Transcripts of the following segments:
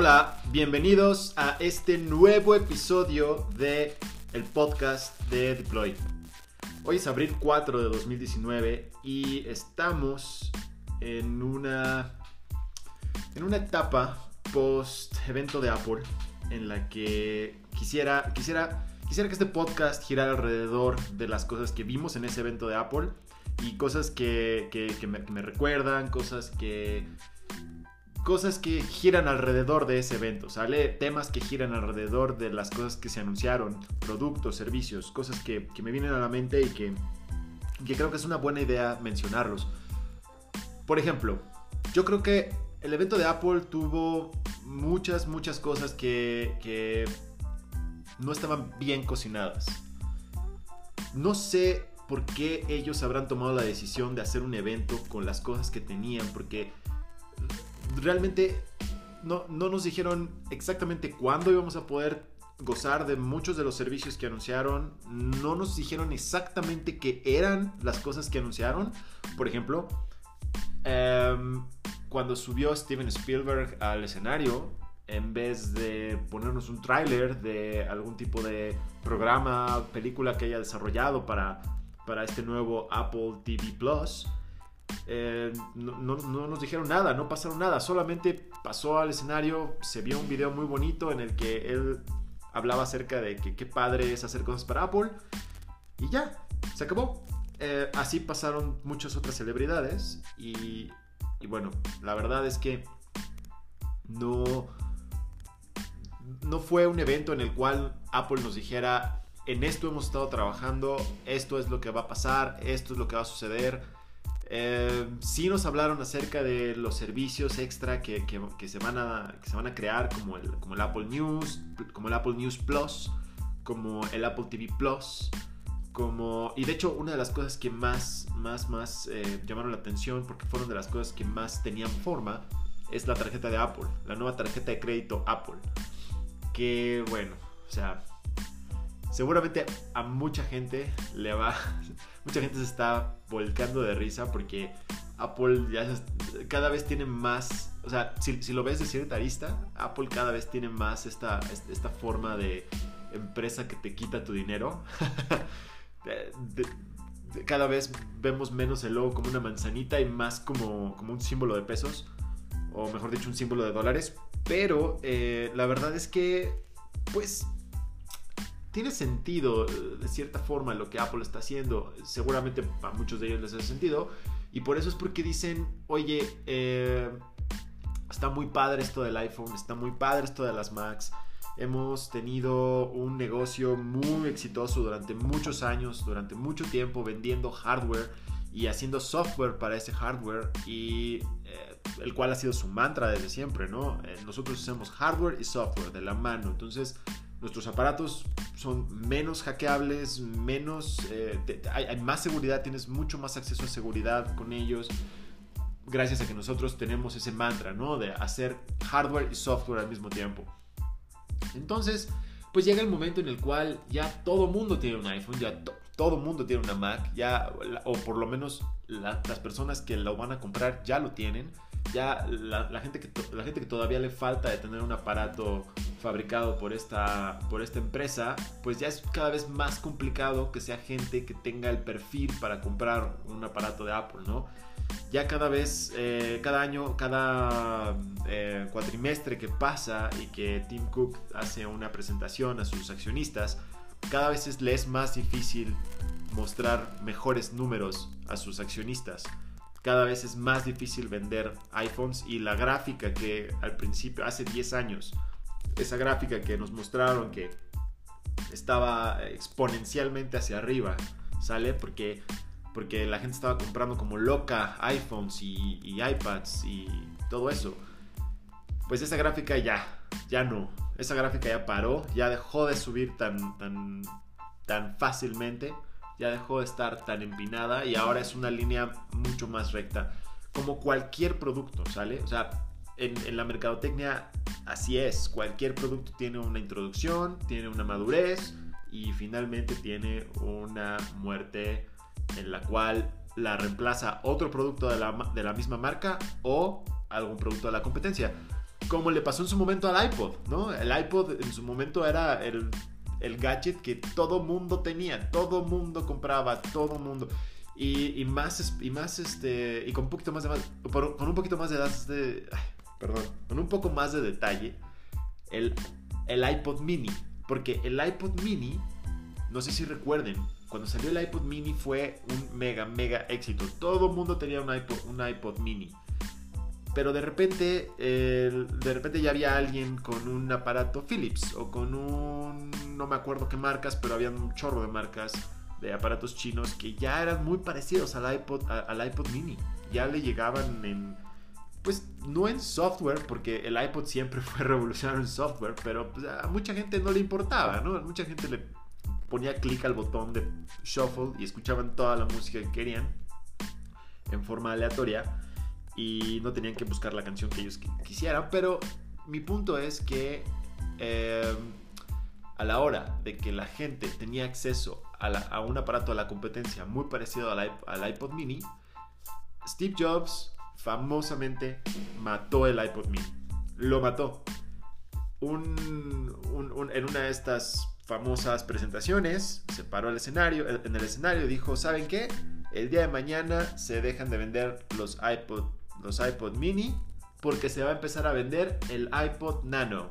Hola, bienvenidos a este nuevo episodio de el podcast de Deploy. Hoy es abril 4 de 2019 y estamos en una en una etapa post evento de Apple en la que quisiera quisiera quisiera que este podcast girara alrededor de las cosas que vimos en ese evento de Apple y cosas que, me, que me recuerdan, cosas que cosas que giran alrededor de ese evento, ¿sale? Temas que giran alrededor de las cosas que se anunciaron, productos, servicios, cosas que, me vienen a la mente y que, que creo que es una buena idea mencionarlos. Por ejemplo, yo creo que el evento de Apple tuvo muchas, muchas cosas que, que no estaban bien cocinadas. No sé por qué ellos habrán tomado la decisión de hacer un evento con las cosas que tenían, porque realmente no, nos dijeron exactamente cuándo íbamos a poder gozar de muchos de los servicios que anunciaron. No nos dijeron exactamente qué eran las cosas que anunciaron. Por ejemplo, em, cuando subió Steven Spielberg al escenario, en vez de ponernos un tráiler de algún tipo de programa, película que haya desarrollado para, para este nuevo Apple TV Plus, eh, no, nos dijeron nada, no pasaron nada, solamente pasó al escenario, se vio un video muy bonito en el que él hablaba acerca de que qué padre es hacer cosas para Apple y ya, se acabó. Eh, así pasaron muchas otras celebridades y, y bueno, la verdad es que no, no fue un evento en el cual Apple nos dijera, en esto hemos estado trabajando, esto es lo que va a pasar, esto es lo que va a suceder eh, sí nos hablaron acerca de los servicios extra que, se, van a, se van a crear, como el, como el Apple News, como el Apple News Plus, como el Apple TV Plus, como... Y de hecho, una de las cosas que más, más, más eh, llamaron la atención, porque fueron de las cosas que más tenían forma, es la tarjeta de Apple, la nueva tarjeta de crédito Apple. Que bueno, o sea, seguramente a mucha gente le va, mucha gente se está volcando de risa porque Apple ya cada vez tiene más, o sea, si, lo ves de cierta arista, Apple cada vez tiene más esta, esta forma de empresa que te quita tu dinero. cada vez vemos menos el logo como una manzanita y más como, como un símbolo de pesos, o mejor dicho, un símbolo de dólares. Pero eh, la verdad es que, pues, tiene sentido eh, de cierta forma lo que Apple está haciendo. Seguramente a muchos de ellos les hace sentido. Y por eso es porque dicen, oye, eh, está muy padre esto del iPhone, está muy padre esto de las Macs. Hemos tenido un negocio muy exitoso durante muchos años, durante mucho tiempo vendiendo hardware y haciendo software para ese hardware y eh, el cual ha sido su mantra desde siempre, ¿no? nosotros hacemos hardware y software de la mano, entonces nuestros aparatos son menos hackeables, menos, eh, hay, más seguridad, tienes mucho más acceso a seguridad con ellos, gracias a que nosotros tenemos ese mantra, ¿no? De hacer hardware y software al mismo tiempo. Entonces, pues llega el momento en el cual ya todo mundo tiene un iPhone, ya todo mundo tiene una Mac, ya, o por lo menos las personas que lo van a comprar ya lo tienen ya la, gente que la gente que todavía le falta de tener un aparato fabricado por esta, por esta empresa, pues ya es cada vez más complicado que sea gente que tenga el perfil para comprar un aparato de Apple, ¿no? Ya cada vez, eh, cada año, cada eh, cuatrimestre que pasa y que Tim Cook hace una presentación a sus accionistas, cada vez les es más difícil mostrar mejores números a sus accionistas cada vez es más difícil vender iPhones y la gráfica que al principio, hace 10 años, esa gráfica que nos mostraron que estaba exponencialmente hacia arriba, ¿sale? Porque, porque la gente estaba comprando como loca iPhones y, iPads y todo eso. Pues esa gráfica ya, ya no. Esa gráfica ya paró, ya dejó de subir tan, tan, tan fácilmente ya dejó de estar tan empinada y ahora es una línea mucho más recta. Como cualquier producto, ¿sale? O sea, en, la mercadotecnia así es. Cualquier producto tiene una introducción, tiene una madurez y finalmente tiene una muerte en la cual la reemplaza otro producto de la, de la misma marca o algún producto de la competencia. como le pasó en su momento al iPod, ¿no? El iPod en su momento era el, el gadget que todo mundo tenía, todo mundo compraba, todo mundo. Y, y, más, y más, este, y con un poquito más de, con un poquito más de edad, de, perdón, con un poco más de detalle, el, el iPod mini. Porque el iPod mini, no sé si recuerden, cuando salió el iPod mini fue un mega, mega éxito. Todo el mundo tenía un iPod, un iPod mini. Pero de repente, de repente ya había alguien con un aparato Philips o con un, no me acuerdo qué marcas, pero había un chorro de marcas de aparatos chinos que ya eran muy parecidos al iPod, al iPod mini. Ya le llegaban en, pues no en software, porque el iPod siempre fue revolucionario en software, pero pues, a mucha gente no le importaba, ¿no? Mucha gente le ponía clic al botón de shuffle y escuchaban toda la música que querían en forma aleatoria y no tenían que buscar la canción que ellos quisieran, pero mi punto es que em, a la hora de que la gente tenía acceso a, un aparato a la competencia muy parecido al iPod mini, Steve Jobs famosamente mató el iPod mini. Lo mató. en una de estas famosas presentaciones, se paró el escenario, en el escenario dijo, ¿saben qué? El día de mañana se dejan de vender los iPod, los iPod mini porque se va a empezar a vender el iPod Nano.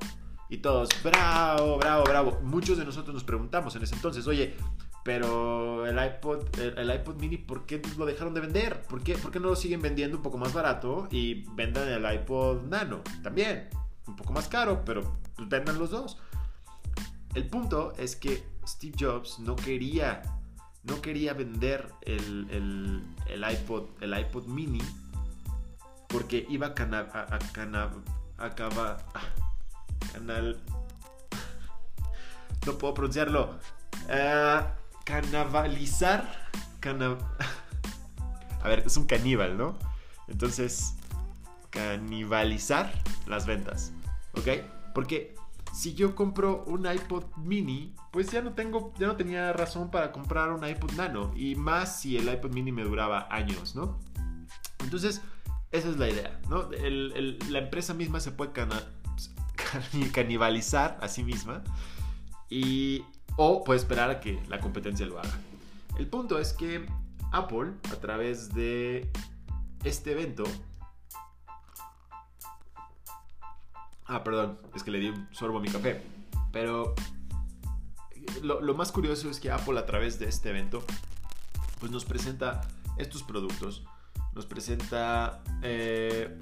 Y todos, bravo, bravo, bravo. Muchos de nosotros nos preguntamos en ese entonces, oye, pero el iPod, el, iPod mini, ¿por qué lo dejaron de vender? ¿Por qué, ¿Por qué no lo siguen vendiendo un poco más barato y vendan el iPod Nano también? Un poco más caro, pero pues vendan los dos. El punto es que Steve Jobs no quería, no quería vender el, iPod, el iPod mini porque iba a, cana, a, acabar canal no puedo pronunciarlo uh, canabalizar a ver es un caníbal no entonces canibalizar las ventas ok porque si yo compro un iPod mini, pues ya no tengo, ya no tenía razón para comprar un iPod nano. Y más si el iPod mini me duraba años, ¿no? Entonces, esa es la idea, ¿no? la empresa misma se puede canibalizar a sí misma. Y, o puede esperar a que la competencia lo haga. El punto es que Apple, a través de este evento, Ah, perdón, es que le di un sorbo a mi café. Pero lo, más curioso es que Apple a través de este evento pues nos presenta estos productos, nos presenta eh,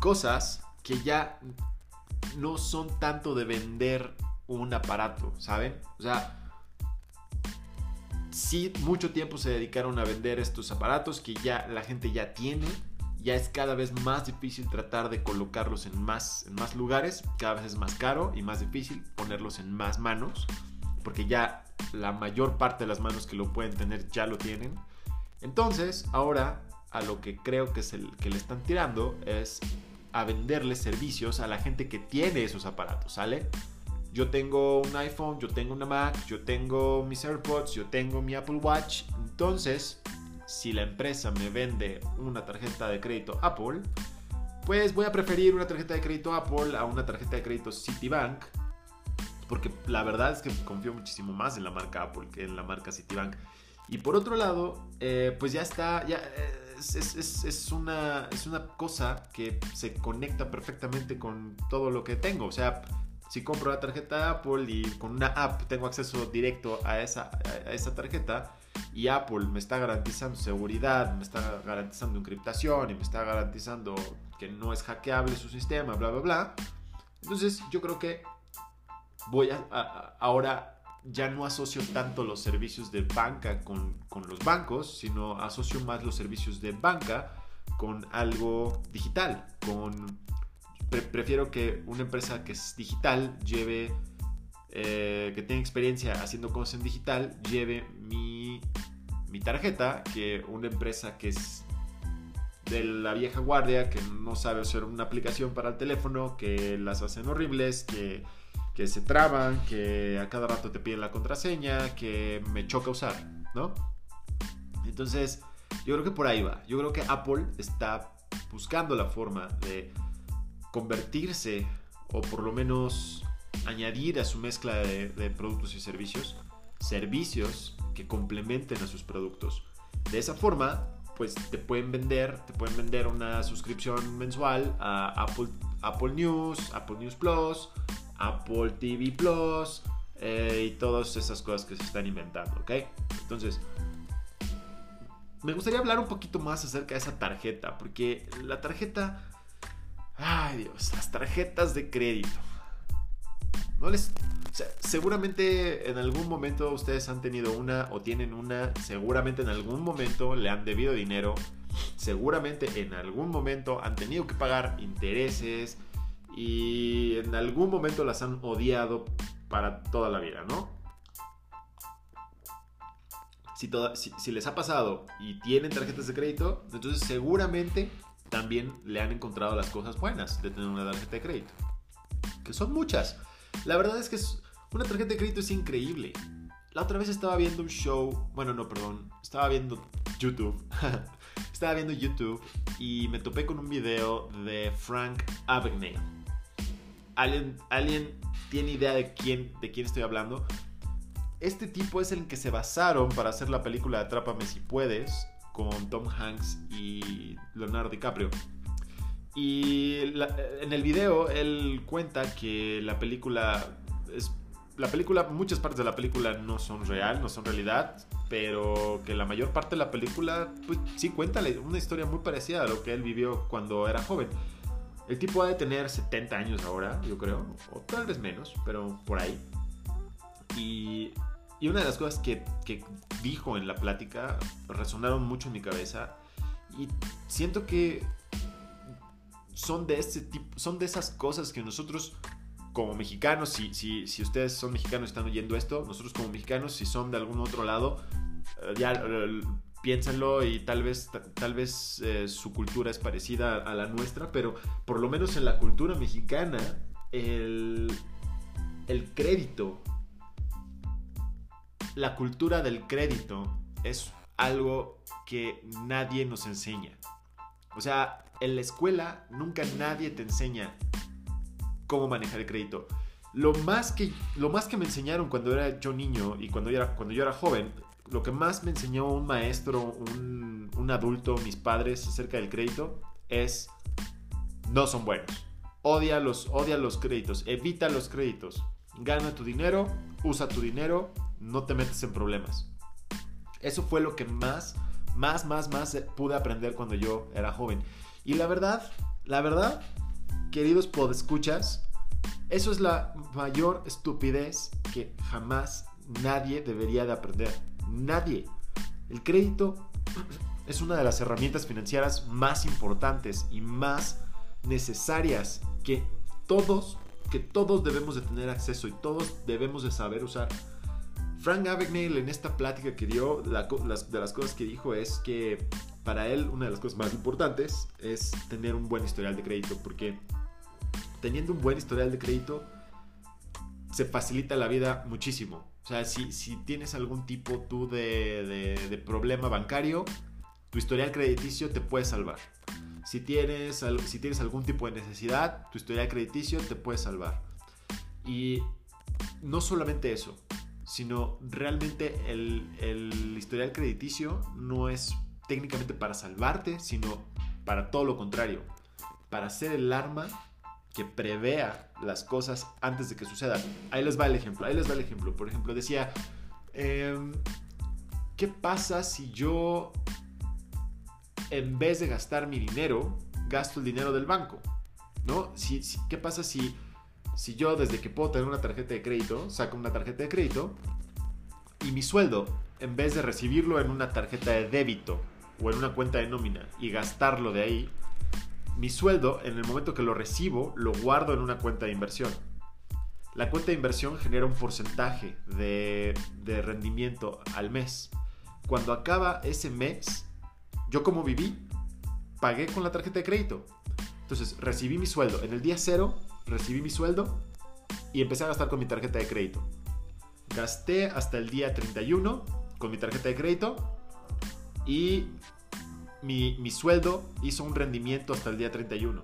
cosas que ya no son tanto de vender un aparato, ¿saben? O sea, sí mucho tiempo se dedicaron a vender estos aparatos que ya la gente ya tiene ya es cada vez más difícil tratar de colocarlos en más, en más lugares, cada vez es más caro y más difícil ponerlos en más manos, porque ya la mayor parte de las manos que lo pueden tener ya lo tienen. Entonces, ahora a lo que creo que, es el, que le están tirando es a venderle servicios a la gente que tiene esos aparatos, ¿sale? Yo tengo un iPhone, yo tengo una Mac, yo tengo mis AirPods, yo tengo mi Apple Watch, entonces si la empresa me vende una tarjeta de crédito Apple, pues voy a preferir una tarjeta de crédito Apple a una tarjeta de crédito Citibank. Porque la verdad es que confío muchísimo más en la marca Apple que en la marca Citibank. Y por otro lado, eh, pues ya está, ya eh, es, una, es una cosa que se conecta perfectamente con todo lo que tengo. O sea, si compro la tarjeta Apple y con una app tengo acceso directo a esa, a esa tarjeta, y Apple me está garantizando seguridad, me está garantizando encriptación y me está garantizando que no es hackeable su sistema, bla, bla, bla. Entonces yo creo que voy a, ahora ya no asocio tanto los servicios de banca con, con los bancos, sino asocio más los servicios de banca con algo digital, con prefiero que una empresa que es digital lleve eh, que tenga experiencia haciendo cosas en digital lleve mi, mi tarjeta que una empresa que es de la vieja guardia, que no sabe hacer una aplicación para el teléfono, que las hacen horribles, que, que se traban, que a cada rato te piden la contraseña, que me choca usar, ¿no? Entonces, yo creo que por ahí va. Yo creo que Apple está buscando la forma de convertirse o por lo menos añadir a su mezcla de, productos y servicios servicios que complementen a sus productos. De esa forma, pues te pueden vender, te pueden vender una suscripción mensual a Apple, Apple News, Apple News Plus, Apple TV Plus eh, y todas esas cosas que se están inventando, ¿ok? Entonces, me gustaría hablar un poquito más acerca de esa tarjeta, porque la tarjeta, ay Dios, las tarjetas de crédito. No les, seguramente en algún momento ustedes han tenido una o tienen una, seguramente en algún momento le han debido dinero, seguramente en algún momento han tenido que pagar intereses y en algún momento las han odiado para toda la vida, ¿no? Si, si, les ha pasado y tienen tarjetas de crédito, entonces seguramente también le han encontrado las cosas buenas de tener una tarjeta de crédito. Que son muchas. La verdad es que una tarjeta de crédito es increíble. La otra vez estaba viendo un show, bueno, no, perdón, estaba viendo YouTube. estaba viendo YouTube y me topé con un video de Frank Abagnale. ¿Alguien, ¿Alguien tiene idea de quién, de quién estoy hablando? Este tipo es el que se basaron para hacer la película Atrápame si puedes con Tom Hanks y Leonardo DiCaprio. Y en el video él cuenta que la película es la película, muchas partes de la película no son real, no son realidad, pero que la mayor parte de la película, pues sí cuenta una historia muy parecida a lo que él vivió cuando era joven. El tipo ha de tener 70 años ahora, yo creo, o tal vez menos, pero por ahí. Y, y una de las cosas que, que dijo en la plática resonaron mucho en mi cabeza y siento que son de este tipo, son de esas cosas que nosotros como mexicanos, si, si, si ustedes son mexicanos y están oyendo esto, nosotros como mexicanos, si son de algún otro lado, eh, ya eh, piénsenlo y tal vez, tal vez eh, su cultura es parecida a la nuestra, pero por lo menos en la cultura mexicana, el, el crédito, la cultura del crédito es algo que nadie nos enseña. O sea, en la escuela nunca nadie te enseña cómo manejar el crédito. Lo más que, lo más que me enseñaron cuando era yo niño y cuando yo era, cuando yo era joven, lo que más me enseñó un maestro, un, un adulto, mis padres acerca del crédito es no son buenos. Odia los, odia los créditos, evita los créditos. Gana tu dinero, usa tu dinero, no te metes en problemas. Eso fue lo que más, más, más, más pude aprender cuando yo era joven. Y la verdad, la verdad, queridos podescuchas, eso es la mayor estupidez que jamás nadie debería de aprender. Nadie. El crédito es una de las herramientas financieras más importantes y más necesarias que todos, que todos debemos de tener acceso y todos debemos de saber usar. Frank Abagnale en esta plática que dio, de las cosas que dijo es que para él una de las cosas más importantes es tener un buen historial de crédito porque teniendo un buen historial de crédito, se facilita la vida muchísimo. O sea, si, si tienes algún tipo tú de, de, problema bancario, tu historial crediticio te puede salvar. Si tienes, si tienes algún tipo de necesidad, tu historial crediticio te puede salvar. Y no solamente eso, sino realmente el, el historial crediticio no es técnicamente para salvarte, sino para todo lo contrario, para ser el arma que prevea las cosas antes de que sucedan. Ahí les va el ejemplo, ahí les va el ejemplo. Por ejemplo, decía, em, ¿qué pasa si yo, en vez de gastar mi dinero, gasto el dinero del banco? ¿No? Si, ¿Qué pasa si, si yo, desde que puedo tener una tarjeta de crédito, saco una tarjeta de crédito y mi sueldo, en vez de recibirlo en una tarjeta de débito o en una cuenta de nómina y gastarlo de ahí, mi sueldo, en el momento que lo recibo, lo guardo en una cuenta de inversión. La cuenta de inversión genera un porcentaje de, rendimiento al mes. Cuando acaba ese mes, yo como viví, pagué con la tarjeta de crédito. Entonces, recibí mi sueldo. En el día cero, recibí mi sueldo y empecé a gastar con mi tarjeta de crédito. Gasté hasta el día 31 con mi tarjeta de crédito y mi, sueldo hizo un rendimiento hasta el día 31.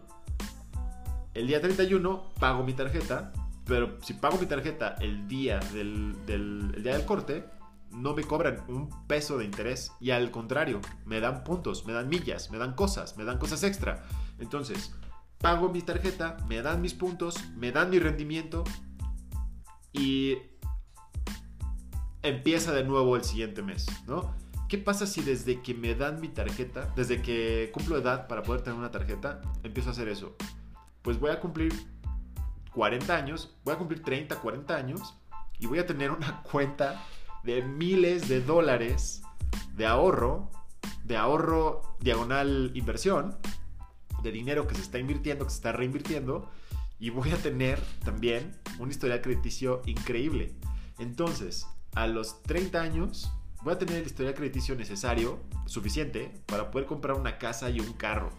el día 31 pago mi tarjeta, pero si pago mi tarjeta el día del, del, el día del corte, no me cobran un peso de interés y al contrario, me dan puntos, me dan millas, me dan cosas, me dan cosas extra. Entonces, pago mi tarjeta, me dan mis puntos, me dan mi rendimiento y empieza de nuevo el siguiente mes, ¿no? ¿Qué pasa si desde que me dan mi tarjeta, desde que cumplo edad para poder tener una tarjeta, empiezo a hacer eso? Pues voy a cumplir 40 años, voy a cumplir 30, 40 años y voy a tener una cuenta de miles de dólares de ahorro, de ahorro diagonal inversión, de dinero que se está invirtiendo, que se está reinvirtiendo y voy a tener también un historial crediticio increíble. Entonces, a los 30 años voy a tener el historial crediticio necesario, suficiente, para poder comprar una casa y un carro.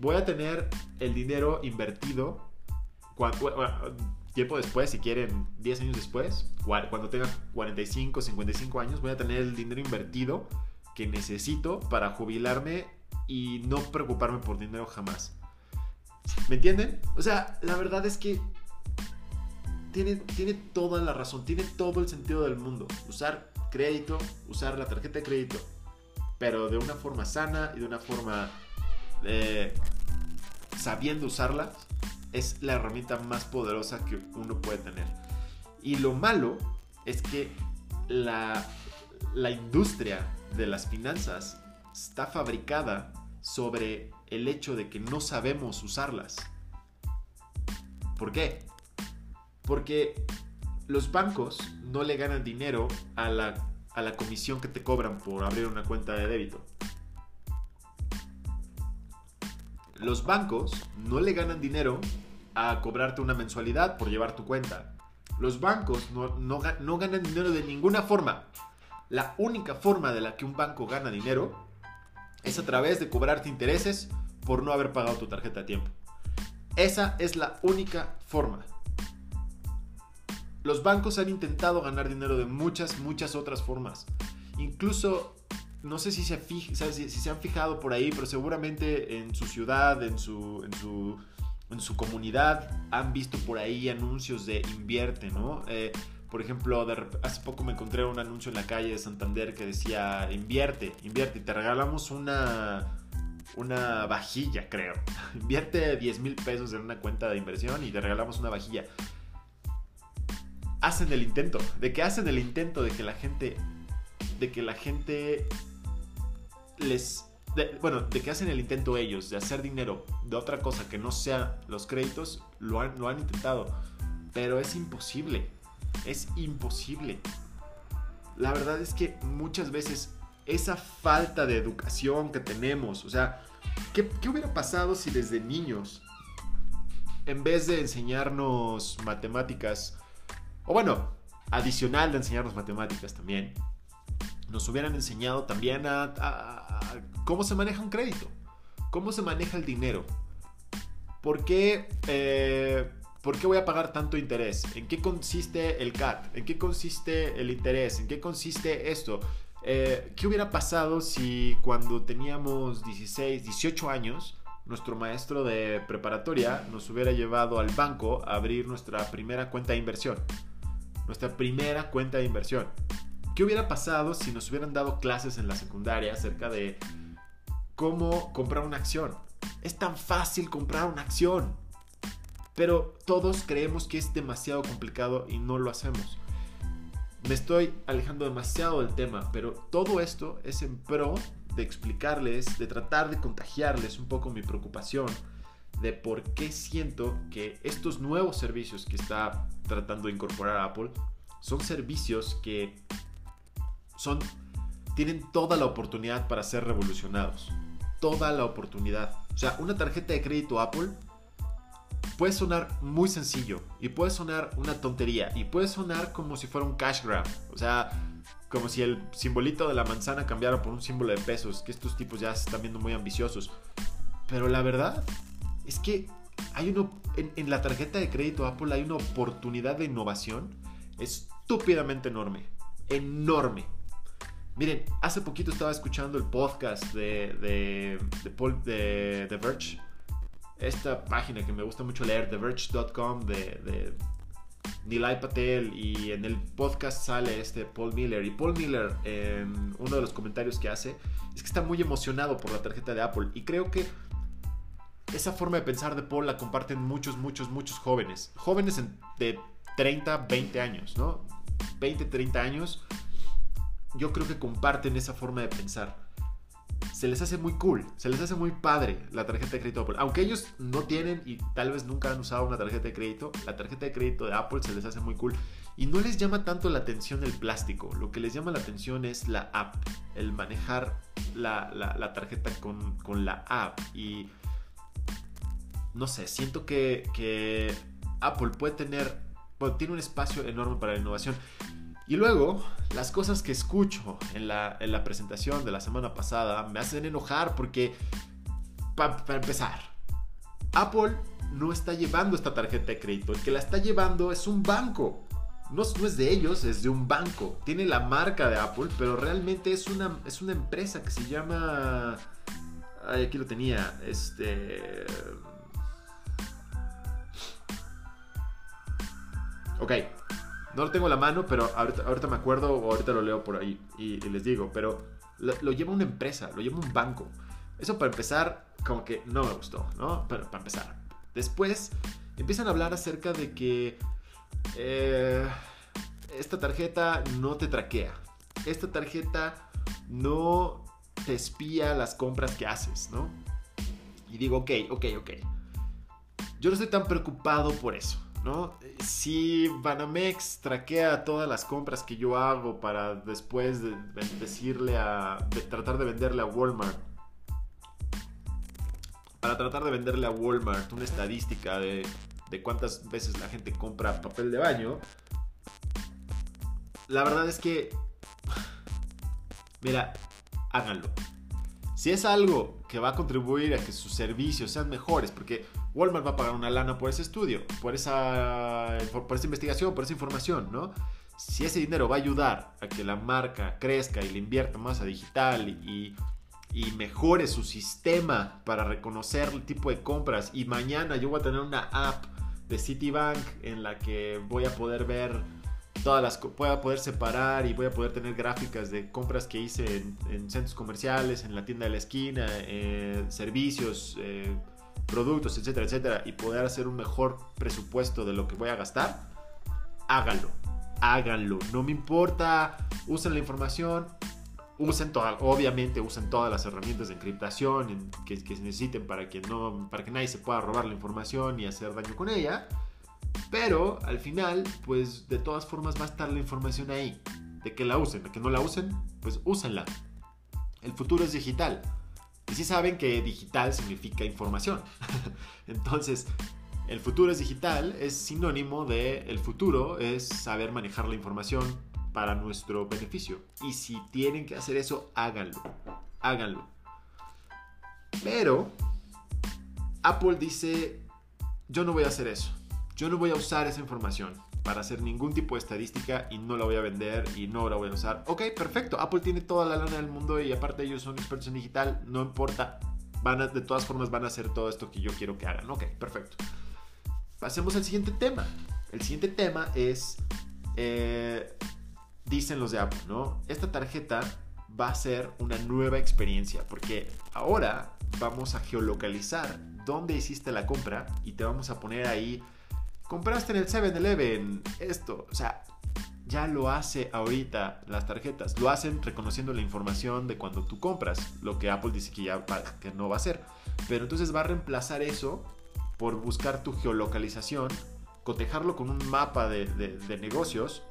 Voy a tener el dinero invertido tiempo después, si quieren 10 años después, cuando tenga 45, 55 años, voy a tener el dinero invertido que necesito para jubilarme y no preocuparme por dinero jamás. ¿Me entienden? O sea, la verdad es que tiene, tiene toda la razón, tiene todo el sentido del mundo. Usar crédito, usar la tarjeta de crédito, pero de una forma sana y de una forma eh, sabiendo usarla, es la herramienta más poderosa que uno puede tener. Y lo malo es que la, la industria de las finanzas está fabricada sobre el hecho de que no sabemos usarlas. ¿Por qué? Porque los bancos no le ganan dinero a la, a la comisión que te cobran por abrir una cuenta de débito. Los bancos no le ganan dinero a cobrarte una mensualidad por llevar tu cuenta. Los bancos no, no, no, ganan dinero de ninguna forma. La única forma de la que un banco gana dinero es a través de cobrarte intereses por no haber pagado tu tarjeta a tiempo. Esa es la única forma. Los bancos han intentado ganar dinero de muchas, muchas otras formas. Incluso, no sé si se, han fijado por ahí, pero seguramente en su ciudad, en su comunidad, han visto por ahí anuncios de invierte, ¿no? Eh, por ejemplo, hace poco me encontré un anuncio en la calle de Santander que decía, invierte, invierte, y te regalamos una, una vajilla, creo. Invierte 10 mil pesos en una cuenta de inversión y te regalamos una vajilla hacen el intento, de que hacen el intento de que la gente, de que la gente les, bueno, de que hacen el intento ellos de hacer dinero de otra cosa que no sea los créditos, lo han, lo han intentado, pero es imposible, es imposible. La verdad es que muchas veces esa falta de educación que tenemos, o sea, ¿qué, qué hubiera pasado si desde niños, en vez de enseñarnos matemáticas, o bueno, adicional de enseñarnos matemáticas también, nos hubieran enseñado también a, cómo se maneja un crédito, cómo se maneja el dinero, por qué, eh, por qué voy a pagar tanto interés, en qué consiste el CAT, en qué consiste el interés, en qué consiste esto. Eh, ¿Qué hubiera pasado si cuando teníamos 16, 18 años, nuestro maestro de preparatoria nos hubiera llevado al banco a abrir nuestra primera cuenta de inversión? nuestra primera cuenta de inversión. ¿Qué hubiera pasado si nos hubieran dado clases en la secundaria acerca de cómo comprar una acción? Es tan fácil comprar una acción, pero todos creemos que es demasiado complicado y no lo hacemos. Me estoy alejando demasiado del tema, pero todo esto es en pro de explicarles, de tratar de contagiarles un poco mi preocupación de por qué siento que estos nuevos servicios que está tratando de incorporar Apple son servicios que son tienen toda la oportunidad para ser revolucionados. Toda la oportunidad. O sea, una tarjeta de crédito Apple puede sonar muy sencillo y puede sonar una tontería y puede sonar como si fuera un cash grab. O sea, como si el simbolito de la manzana cambiara por un símbolo de pesos, que estos tipos ya se están viendo muy ambiciosos. Pero la verdad es que hay uno, en, la tarjeta de crédito Apple hay una oportunidad de innovación estúpidamente enorme. Enorme. Miren, hace poquito estaba escuchando el podcast de, de, de Paul Verge esta página que me gusta mucho leer, TheVerge.com, de, de Nilay Patel, y en el podcast sale este Paul Miller. Y Paul Miller, en uno de los comentarios que hace, es que está muy emocionado por la tarjeta de Apple. Y creo que esa forma de pensar de Paul la comparten muchos, muchos, muchos jóvenes. Jóvenes de 30, 20 años, ¿no? 20, 30 años. Yo creo que comparten esa forma de pensar se les hace muy cool, se les hace muy padre la tarjeta de crédito de Apple. Aunque ellos no tienen y tal vez nunca han usado una tarjeta de crédito, la tarjeta de crédito de Apple se les hace muy cool. Y no les llama tanto la atención el plástico, lo que les llama la atención es la app, el manejar la, tarjeta con, la app. Y no sé, siento que, que Apple puede tener, tiene un espacio enorme para la innovación. Y luego, las cosas que escucho en la, presentación de la semana pasada me hacen enojar porque, para empezar, Apple no está llevando esta tarjeta de crédito. El que la está llevando es un banco. No, no, es de ellos, es de un banco. Tiene la marca de Apple, pero realmente es una, es una empresa que se llama... Ay, aquí lo tenía. Este... Ok, no lo tengo a la mano, pero ahorita, me acuerdo o ahorita lo leo por ahí y, les digo, pero lo, lleva una empresa, lo lleva un banco. Eso para empezar, como que no me gustó, ¿no? Pero para empezar. Después empiezan a hablar acerca de que eh, esta tarjeta no te traquea. Esta tarjeta no te espía las compras que haces, ¿no? Y digo, ok, ok, ok. Yo no estoy tan preocupado por eso. Si Banamex traquea todas las compras que yo hago para después decirle a. tratar de venderle a Walmart. Para tratar de venderle a Walmart una estadística de, de cuántas veces la gente compra papel de baño. La verdad es que. Mira, háganlo. Si es algo que va a contribuir a que sus servicios sean mejores, porque Walmart va a pagar una lana por ese estudio, por esa, por esa investigación, por esa información, ¿no? Si ese dinero va a ayudar a que la marca crezca y le invierta más a digital y, y mejore su sistema para reconocer el tipo de compras y mañana yo voy a tener una app de Citibank en la que voy a poder ver todas las voy a poder separar y voy a poder tener gráficas de compras que hice en, centros comerciales, en la tienda de la esquina, eh, servicios, eh, productos, etcétera, etcétera, y poder hacer un mejor presupuesto de lo que voy a gastar, háganlo, háganlo. No me importa, usen la información, usen toda, obviamente usen todas las herramientas de encriptación que, se necesiten para que, no, para que nadie se pueda robar la información y hacer daño con ella. Pero al final, pues de todas formas va a estar la información ahí. De que la usen, de que no la usen, pues úsenla. El futuro es digital. Y sí saben que digital significa información. Entonces, el futuro es digital, es sinónimo de el futuro es saber manejar la información para nuestro beneficio. Y si tienen que hacer eso, háganlo. Háganlo. Pero Apple dice, yo no voy a hacer eso. Yo no voy a usar esa información para hacer ningún tipo de estadística y no la voy a vender y no la voy a usar. Ok, perfecto. Apple tiene toda la lana del mundo y aparte ellos son expertos en digital. No importa. Van de todas formas van a hacer todo esto que yo quiero que hagan. Ok, perfecto. Pasemos al siguiente tema. El siguiente tema es, eh, dicen los de Apple, ¿no? Esta tarjeta va a ser una nueva experiencia porque ahora vamos a geolocalizar dónde hiciste la compra y te vamos a poner ahí compraste en el 7-Eleven esto, o sea, ya lo hace ahorita las tarjetas, lo hacen reconociendo la información de cuando tú compras, lo que Apple dice que ya que no va a hacer, pero entonces va a reemplazar eso por buscar tu geolocalización, cotejarlo con un mapa de, de negocios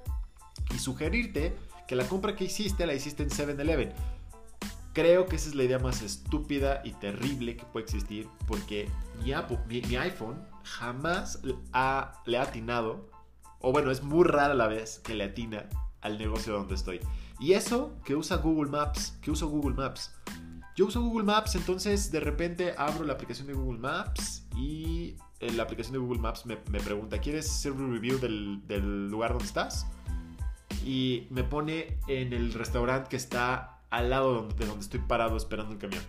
y sugerirte que la compra que hiciste la hiciste en 7-Eleven. Creo que esa es la idea más estúpida y terrible que puede existir porque mi, Apple, mi, iPhone jamás ha, le ha atinado, o bueno, es muy rara la vez que le atina al negocio donde estoy. Y eso que usa Google Maps, que uso Google Maps. Yo uso Google Maps, entonces de repente abro la aplicación de Google Maps y en la aplicación de Google Maps me, pregunta, ¿quieres hacer un review del, del lugar donde estás? Y me pone en el restaurante que está al lado de donde estoy parado esperando el camión.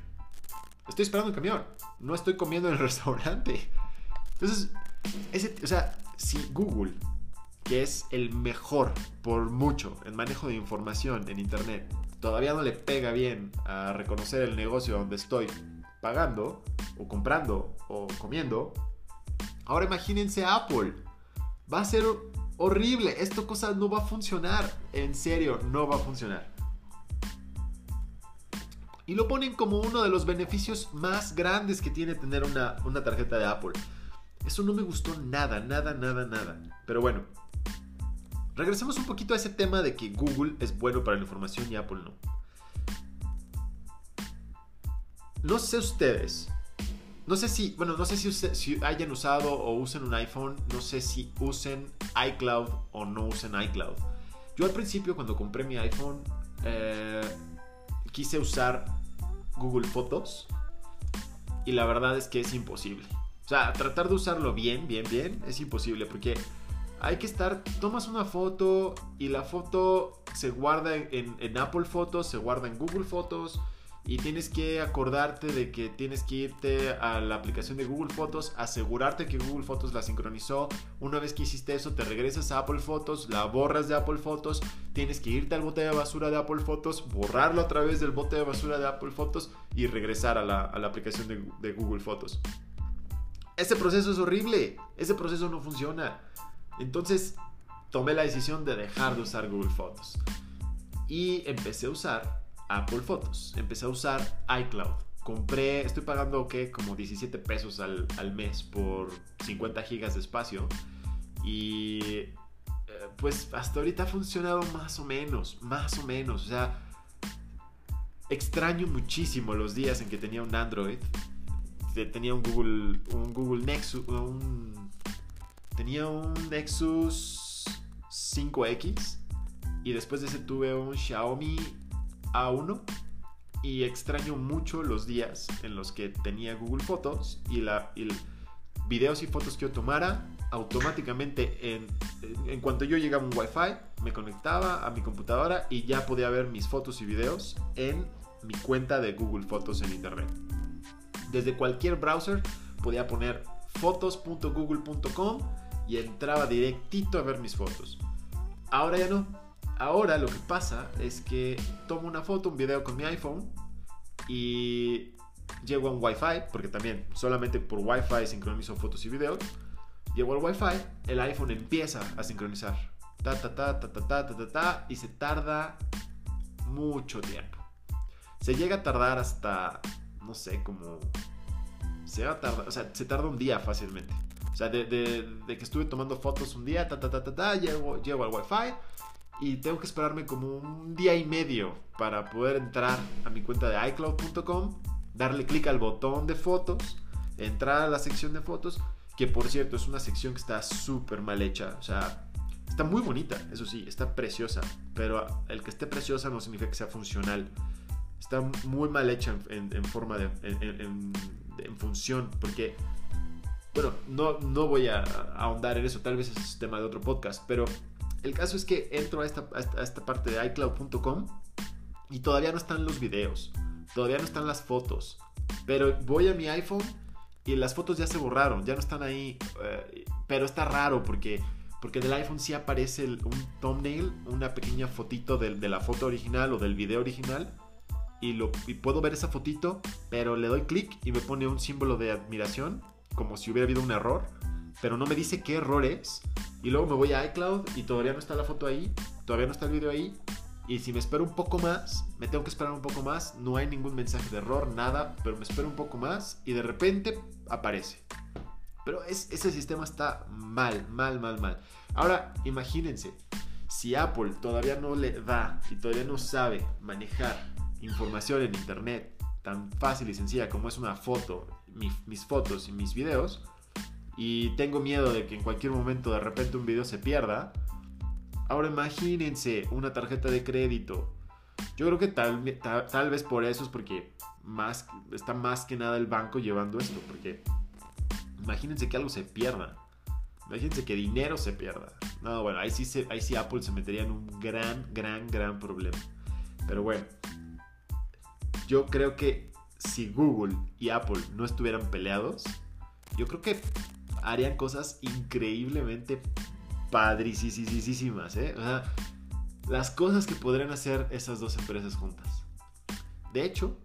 Estoy esperando el camión. No estoy comiendo en el restaurante. Entonces, ese, o sea, si Google, que es el mejor por mucho en manejo de información en Internet, todavía no le pega bien a reconocer el negocio donde estoy pagando, o comprando, o comiendo, ahora imagínense Apple. Va a ser horrible. Esto cosa no va a funcionar. En serio, no va a funcionar. Y lo ponen como uno de los beneficios más grandes que tiene tener una, una tarjeta de Apple. Eso no me gustó nada, nada, nada, nada. Pero bueno, regresemos un poquito a ese tema de que Google es bueno para la información y Apple no. No sé ustedes, no sé si, bueno, no sé si, si hayan usado o usen un iPhone, no sé si usen iCloud o no usen iCloud. Yo al principio cuando compré mi iPhone eh, quise usar Google Fotos y la verdad es que es imposible. O sea, tratar de usarlo bien, bien, bien es imposible porque hay que estar, tomas una foto y la foto se guarda en, en Apple Fotos, se guarda en Google Fotos y tienes que acordarte de que tienes que irte a la aplicación de Google Fotos, asegurarte que Google Fotos la sincronizó. Una vez que hiciste eso, te regresas a Apple Fotos, la borras de Apple Fotos, tienes que irte al bote de basura de Apple Fotos, borrarlo a través del bote de basura de Apple Fotos y regresar a la, aplicación de, de Google Fotos. Ese proceso es horrible, ese proceso no funciona. Entonces tomé la decisión de dejar de usar Google Fotos y empecé a usar Apple Fotos. Empecé a usar iCloud. Compré, estoy pagando ¿qué? como 17 pesos al, mes por 50 gigas de espacio. Y eh, pues hasta ahorita ha funcionado más o menos, más o menos. O sea, extraño muchísimo los días en que tenía un Android. Tenía un Google, un Google Nexus, tenía un Nexus 5X. Y después de ese tuve un Xiaomi a1 y extraño mucho los días en los que tenía Google Fotos y, la, videos y fotos que yo tomara automáticamente en, en cuanto yo llegaba a un Wi-Fi me conectaba a mi computadora y ya podía ver mis fotos y videos en mi cuenta de Google Fotos en internet. Desde cualquier browser podía poner fotos.google.com y entraba directito a ver mis fotos. Ahora ya no, Ahora lo que pasa es que tomo una foto, un video con mi iPhone y llego a un Wi-Fi, porque también solamente por Wi-Fi sincronizo fotos y videos. Llego al Wi-Fi, el iPhone empieza a sincronizar. Ta, ta, ta, ta, ta, ta, ta, ta, y se tarda mucho tiempo. Se llega a tardar hasta, no sé, como... Se va a tardar, o sea, se tarda un día fácilmente. O sea, de, que estuve tomando fotos un día, ta, ta, ta, ta, ta, llego, llego al Wi-Fi, y tengo que esperarme como un día y medio para poder entrar a mi cuenta de iCloud.com, darle clic al botón de fotos, entrar a la sección de fotos, que por cierto es una sección que está súper mal hecha, o sea, está muy bonita, eso sí, está preciosa, pero el que esté preciosa no significa que sea funcional. Está muy mal hecha en, forma de... En, función, porque bueno, no, no voy a ahondar en eso, tal vez es tema de otro podcast, pero el caso es que entro a esta, esta parte de iCloud.com y todavía no están los videos, todavía no están las fotos, pero voy a mi iPhone y las fotos ya se borraron, ya no están ahí, eh, pero está raro porque, porque del iPhone sí aparece un thumbnail, una pequeña fotito de, de, la foto original o del video original y, lo, y puedo ver esa fotito, pero le doy clic y me pone un símbolo de admiración, como si hubiera habido un error, pero no me dice qué error es y luego me voy a iCloud y todavía no está la foto ahí, todavía no está el video ahí. Y si me espero un poco más, me tengo que esperar un poco más, no hay ningún mensaje de error, nada, pero me espero un poco más y de repente aparece. Pero ese sistema está mal, mal, mal, mal. Ahora, imagínense, si Apple todavía no le da y todavía no sabe manejar información en Internet tan fácil y sencilla como es una foto, mis fotos y mis videos, y tengo miedo de que en cualquier momento de repente un video se pierda. Ahora imagínense una tarjeta de crédito. Yo creo que tal, tal, vez por eso es porque más, está más que nada el banco llevando esto. Porque imagínense que algo se pierda. Imagínense que dinero se pierda. No, bueno, ahí sí, ahí sí Apple se metería en un gran, gran, gran problema. Pero bueno, yo creo que si Google y Apple no estuvieran peleados, yo creo que harían cosas increíblemente padricísimas, ¿eh? O sea, las cosas que podrían hacer esas dos empresas juntas. De hecho,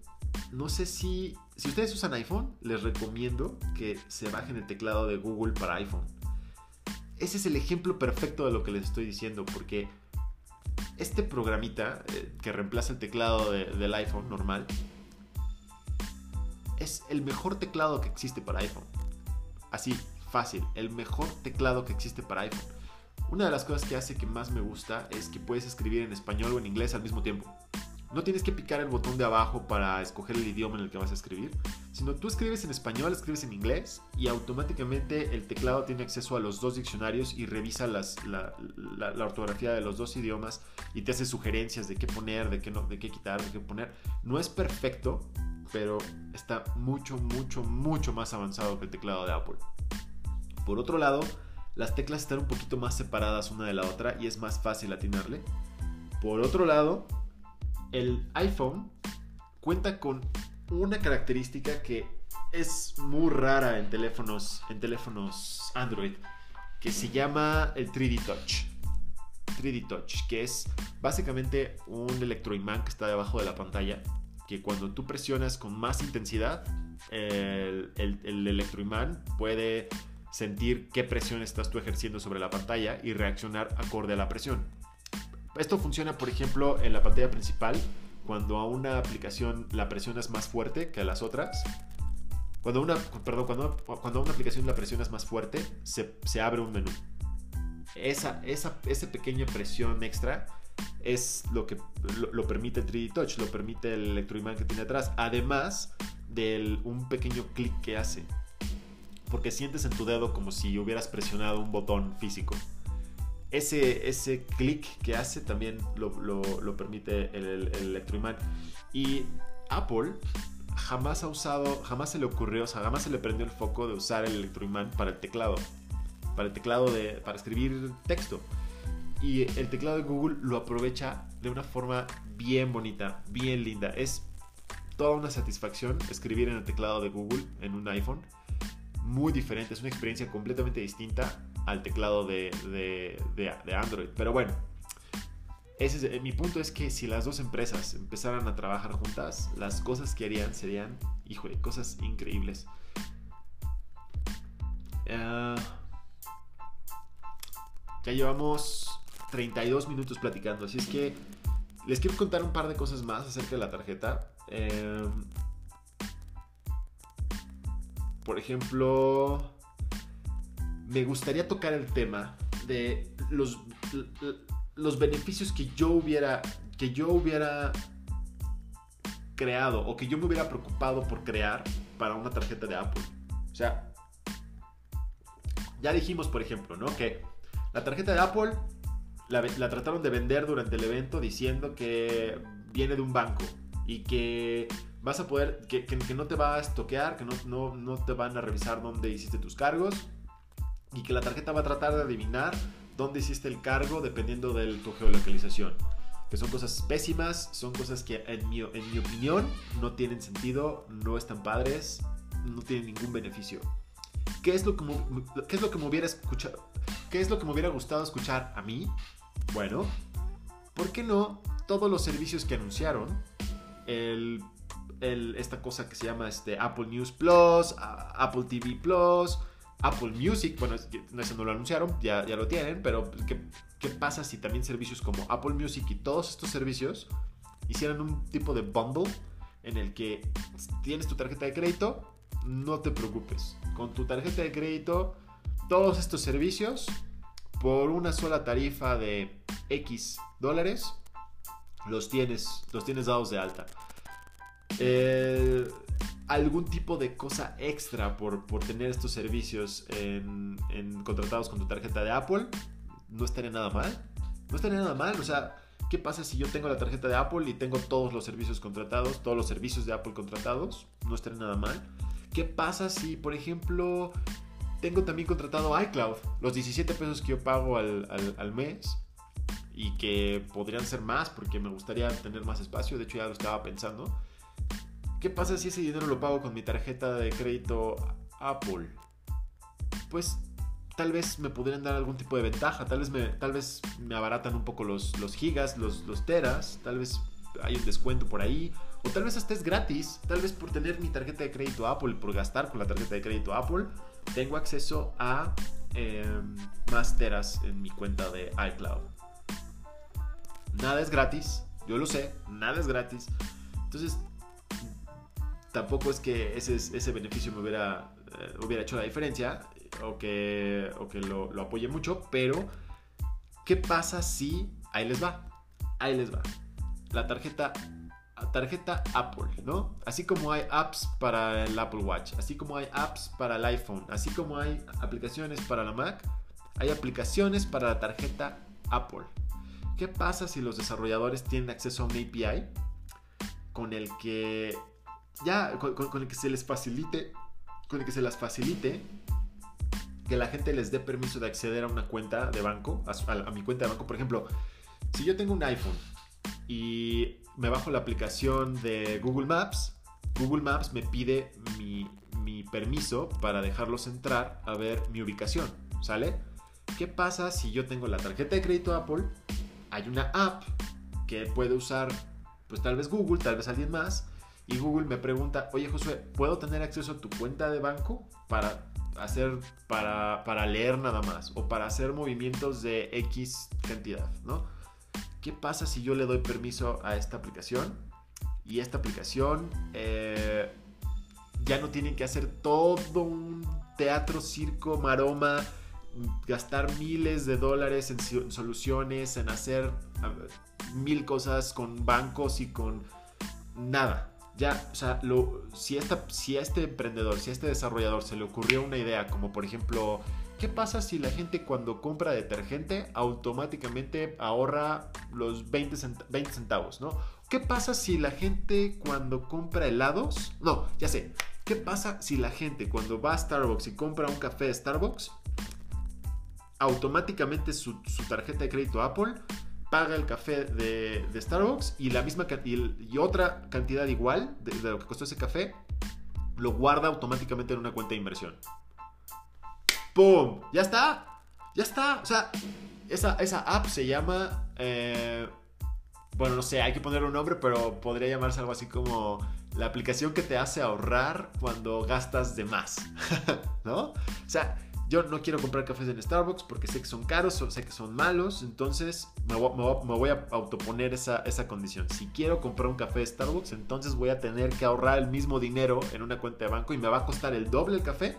no sé si, si ustedes usan iPhone, les recomiendo que se bajen el teclado de Google para iPhone. Ese es el ejemplo perfecto de lo que les estoy diciendo, porque este programita eh, que reemplaza el teclado del iPhone normal es el mejor teclado que existe para iPhone. Así, fácil, el mejor teclado que existe para iPhone. Una de las cosas que hace que más me gusta es que puedes escribir en español o en inglés al mismo tiempo. No tienes que picar el botón de abajo para escoger el idioma en el que vas a escribir, sino tú escribes en español, escribes en inglés y automáticamente el teclado tiene acceso a los dos diccionarios y revisa la, ortografía de los dos idiomas y te hace sugerencias de qué poner, de qué, no, de qué quitar, de qué poner. No es perfecto, pero está mucho, mucho, mucho más avanzado que el teclado de Apple. Por otro lado, las teclas están un poquito más separadas una de la otra y es más fácil atinarle. Por otro lado, el iPhone cuenta con una característica que es muy rara en teléfonos, en teléfonos Android, que se llama el 3D Touch. 3D Touch, que es básicamente un electroimán que está debajo de la pantalla, que cuando tú presionas con más intensidad, el, el, el electroimán puede sentir qué presión estás tú ejerciendo sobre la pantalla y reaccionar acorde a la presión. Esto funciona, por ejemplo, en la pantalla principal, cuando a una aplicación la presión es más fuerte que a las otras. Cuando una, perdón, cuando, cuando a una aplicación la presión es más fuerte, se, se abre un menú. Esa, esa, esa, pequeña presión extra es lo que lo, permite el 3D Touch, lo permite el electroimán que tiene atrás, además de un pequeño clic que hace porque sientes en tu dedo como si hubieras presionado un botón físico. Ese, ese clic que hace también lo, permite el, el, electroimán. Y Apple jamás ha usado, jamás se le ocurrió, o sea, jamás se le prendió el foco de usar el electroimán para el teclado. Para el teclado de, para escribir texto. Y el teclado de Google lo aprovecha de una forma bien bonita, bien linda. Es toda una satisfacción escribir en el teclado de Google en un iPhone muy diferente, es una experiencia completamente distinta al teclado de, de, Android. Pero bueno, ese es, mi punto es que si las dos empresas empezaran a trabajar juntas, las cosas que harían serían, híjole, cosas increíbles. Ah, ya llevamos 32 minutos platicando, así es que les quiero contar un par de cosas más acerca de la tarjeta. Eh, por ejemplo, me gustaría tocar el tema de los, los beneficios que yo hubiera que yo hubiera creado o que yo me hubiera preocupado por crear para una tarjeta de Apple. O sea, ya dijimos, por ejemplo, ¿no? Que la tarjeta de Apple la, la, trataron de vender durante el evento diciendo que viene de un banco y que vas a poder, que, no te va a estoquear, que no, no, te van a revisar dónde hiciste tus cargos y que la tarjeta va a tratar de adivinar dónde hiciste el cargo dependiendo de tu geolocalización. Que son cosas pésimas, son cosas que en mi, en mi opinión no tienen sentido, no están padres, no tienen ningún beneficio. ¿Qué es lo que qué es lo que me hubiera escuchado? ¿Qué es lo que me hubiera gustado escuchar a mí? Bueno, ¿por qué no todos los servicios que anunciaron? El esta cosa que se llama este, Apple News Plus, Apple TV Plus, Apple Music, bueno, eso no lo anunciaron, ya, ya lo tienen, pero ¿qué, ¿qué, pasa si también servicios como Apple Music y todos estos servicios hicieran un tipo de bundle en el que tienes tu tarjeta de crédito, no te preocupes, con tu tarjeta de crédito, todos estos servicios por una sola tarifa de X dólares, los tienes, los tienes dados de alta. Eh, algún tipo de cosa extra por, por tener estos servicios contratados con tu tarjeta de Apple, no estaría nada mal. No estaría nada mal. O sea, ¿qué pasa si yo tengo la tarjeta de Apple y tengo todos los servicios contratados, todos los servicios de Apple contratados? No estaría nada mal. ¿Qué pasa si, por ejemplo, tengo también contratado iCloud? Los 17 pesos que yo pago al, al mes y que podrían ser más porque me gustaría tener más espacio. De hecho, ya lo estaba pensando ¿Qué pasa si ese dinero lo pago con mi tarjeta de crédito Apple? Pues tal vez me podrían dar algún tipo de ventaja, tal vez me, tal vez me abaratan un poco los, los gigas, los, los teras, tal vez hay un descuento por ahí, o tal vez hasta es gratis, tal vez por tener mi tarjeta de crédito Apple, por gastar con la tarjeta de crédito Apple, tengo acceso a em, más teras en mi cuenta de iCloud. Nada es gratis, yo lo sé, nada es gratis. Entonces, tampoco es que ese, ese beneficio me hubiera, eh, hubiera hecho la diferencia o que, o que lo, lo apoye mucho, pero ¿qué pasa si, ahí les va, ahí les va, la tarjeta tarjeta Apple, ¿no? Así como hay apps para el Apple Watch, así como hay apps para el iPhone, así como hay aplicaciones para la Mac, hay aplicaciones para la tarjeta Apple. ¿Qué pasa si los desarrolladores tienen acceso a un API con el que ya con, el que se les facilite con el que se las facilite que la gente les dé permiso de acceder a una cuenta de banco, a mi cuenta de banco, por ejemplo, si yo tengo un iPhone y me bajo la aplicación de Google Maps. Google Maps me pide mi, permiso para dejarlos entrar a ver mi ubicación, ¿sale? ¿Qué pasa si yo tengo la tarjeta de crédito Apple? Hay una app que puede usar, pues tal vez Google, tal vez alguien más, y Google me pregunta, oye Josué, ¿puedo tener acceso a tu cuenta de banco para hacer, para, para leer nada más, o para hacer movimientos de X cantidad, ¿no? ¿Qué pasa si yo le doy permiso a esta aplicación? Y esta aplicación eh, ya no tienen que hacer todo un teatro, circo, maroma, gastar miles de dólares en soluciones, en hacer mil cosas con bancos y con nada. Ya, o sea, si, esta, si a este emprendedor, si a este desarrollador se le ocurrió una idea como por ejemplo ¿Qué pasa si la gente cuando compra detergente automáticamente ahorra los 20, centavos, ¿no? ¿Qué pasa si la gente cuando compra helados? No, ya sé. ¿Qué pasa si la gente cuando va a Starbucks y compra un café de Starbucks, automáticamente su, tarjeta de crédito Apple paga el café de, Starbucks y la misma y, otra cantidad igual de lo que costó ese café lo guarda automáticamente en una cuenta de inversión? ¡Pum! Ya está. Ya está. O sea, esa, esa app se llama... Eh, bueno, no sé, hay que ponerle un nombre, pero podría llamarse algo así como la aplicación que te hace ahorrar cuando gastas de más. ¿No? O sea, yo no quiero comprar cafés en Starbucks porque sé que son caros, sé que son malos, entonces me voy, a autoponer esa, esa, condición. Si quiero comprar un café de Starbucks, entonces voy a tener que ahorrar el mismo dinero en una cuenta de banco y me va a costar el doble el café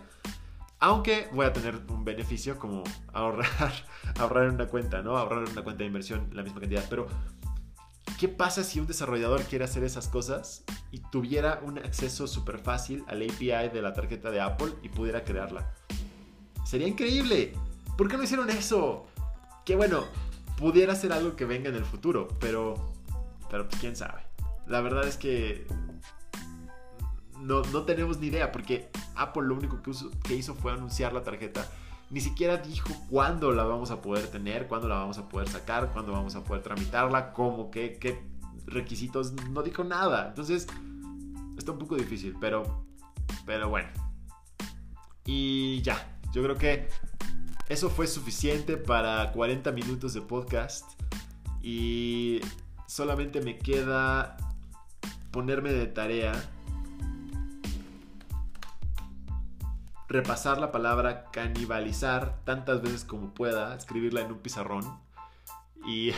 aunque voy a tener un beneficio como ahorrar, ahorrar en una cuenta, ¿no? Ahorrar en una cuenta de inversión la misma cantidad. Pero, ¿qué pasa si un desarrollador quiere hacer esas cosas y tuviera un acceso súper fácil al API de la tarjeta de Apple y pudiera crearla? Sería increíble. ¿Por qué no hicieron eso? Que bueno, pudiera ser algo que venga en el futuro, pero, pero pues quién sabe. La verdad es que no, tenemos ni idea, porque Apple lo único que, que hizo fue anunciar la tarjeta. Ni siquiera dijo cuándo la vamos a poder tener, cuándo la vamos a poder sacar, cuándo vamos a poder tramitarla, cómo, qué, qué requisitos. No dijo nada. Entonces, está un poco difícil, pero, pero bueno. Y ya, yo creo que eso fue suficiente para 40 minutos de podcast. Y solamente me queda ponerme de tarea repasar la palabra canibalizar tantas veces como pueda, escribirla en un pizarrón y,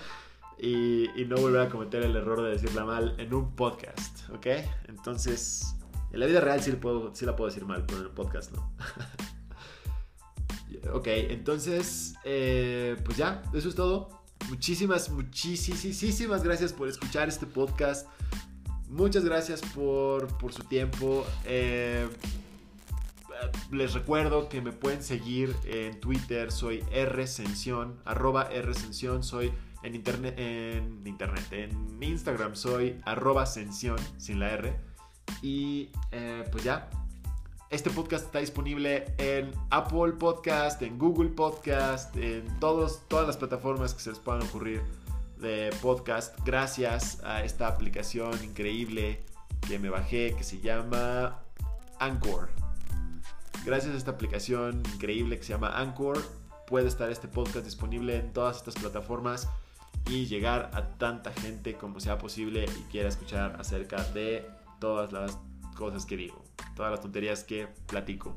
y, no volver a cometer el error de decirla mal en un podcast, ¿ok? Entonces, en la vida real sí, sí la puedo decir mal, pero en el podcast no. ok, entonces, eh, pues ya, eso es todo. Muchísimas, muchísimas gracias por escuchar este podcast. Muchas gracias por, por su tiempo. Eh, les recuerdo que me pueden seguir en Twitter, soy rsención, arroba rsención, soy en internet, en internet, en Instagram soy arroba sensión, sin la R. Y eh, pues ya, este podcast está disponible en Apple Podcast, en Google Podcast, en todos, todas las plataformas que se les puedan ocurrir de podcast. Gracias a esta aplicación increíble que me bajé que se llama Anchor. Gracias a esta aplicación increíble que se llama Anchor, puede estar este podcast disponible en todas estas plataformas y llegar a tanta gente como sea posible y quiera escuchar acerca de todas las cosas que digo, todas las tonterías que platico.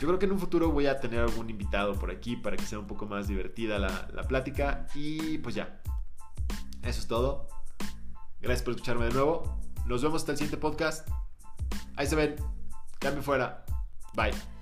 Yo creo que en un futuro voy a tener algún invitado por aquí para que sea un poco más divertida la, la plática. Y pues ya, eso es todo. Gracias por escucharme de nuevo. Nos vemos hasta el siguiente podcast. Ahí se ven. Cambio fuera. Bye.